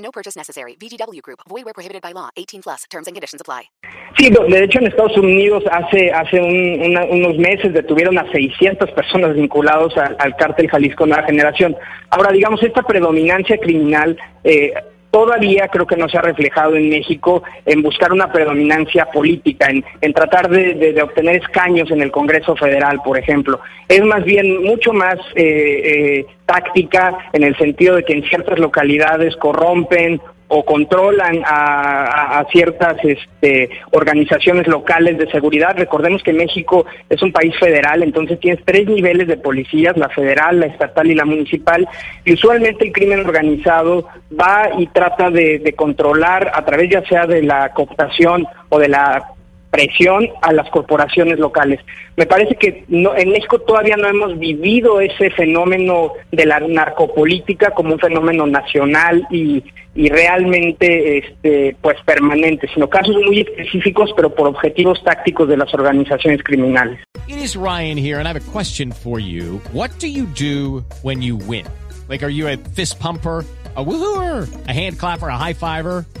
No purchase necessary. VGW Group. Void where prohibited by law. 18 plus. Terms and conditions apply. Sí, de hecho en Estados Unidos hace hace un, una, unos meses detuvieron a 600 personas vinculados al, al cártel Jalisco Nueva Generación. Ahora, digamos, esta predominancia criminal eh, todavía creo que no se ha reflejado en México en buscar una predominancia política, en, en tratar de, obtener escaños en el Congreso Federal, por ejemplo. Es más bien mucho más eh, eh, táctica en el sentido de que en ciertas localidades corrompen o controlan a, ciertas este, organizaciones locales de seguridad. Recordemos que México es un país federal, entonces tienes tres niveles de policías, la federal, la estatal y la municipal, y usualmente el crimen organizado va y trata de, de controlar a través ya sea de la cooptación o de la presión a las corporaciones locales. Me parece que no, en México todavía no hemos vivido ese fenómeno de la narcopolítica como un fenómeno nacional y, y realmente este, pues permanente, sino casos muy específicos, pero por objetivos tácticos de las organizaciones criminales. It is Ryan here, and I have a question for you. What do you do when you win? Like, are you a fist pumper? a woohooer, a hand clapper, a high fiver.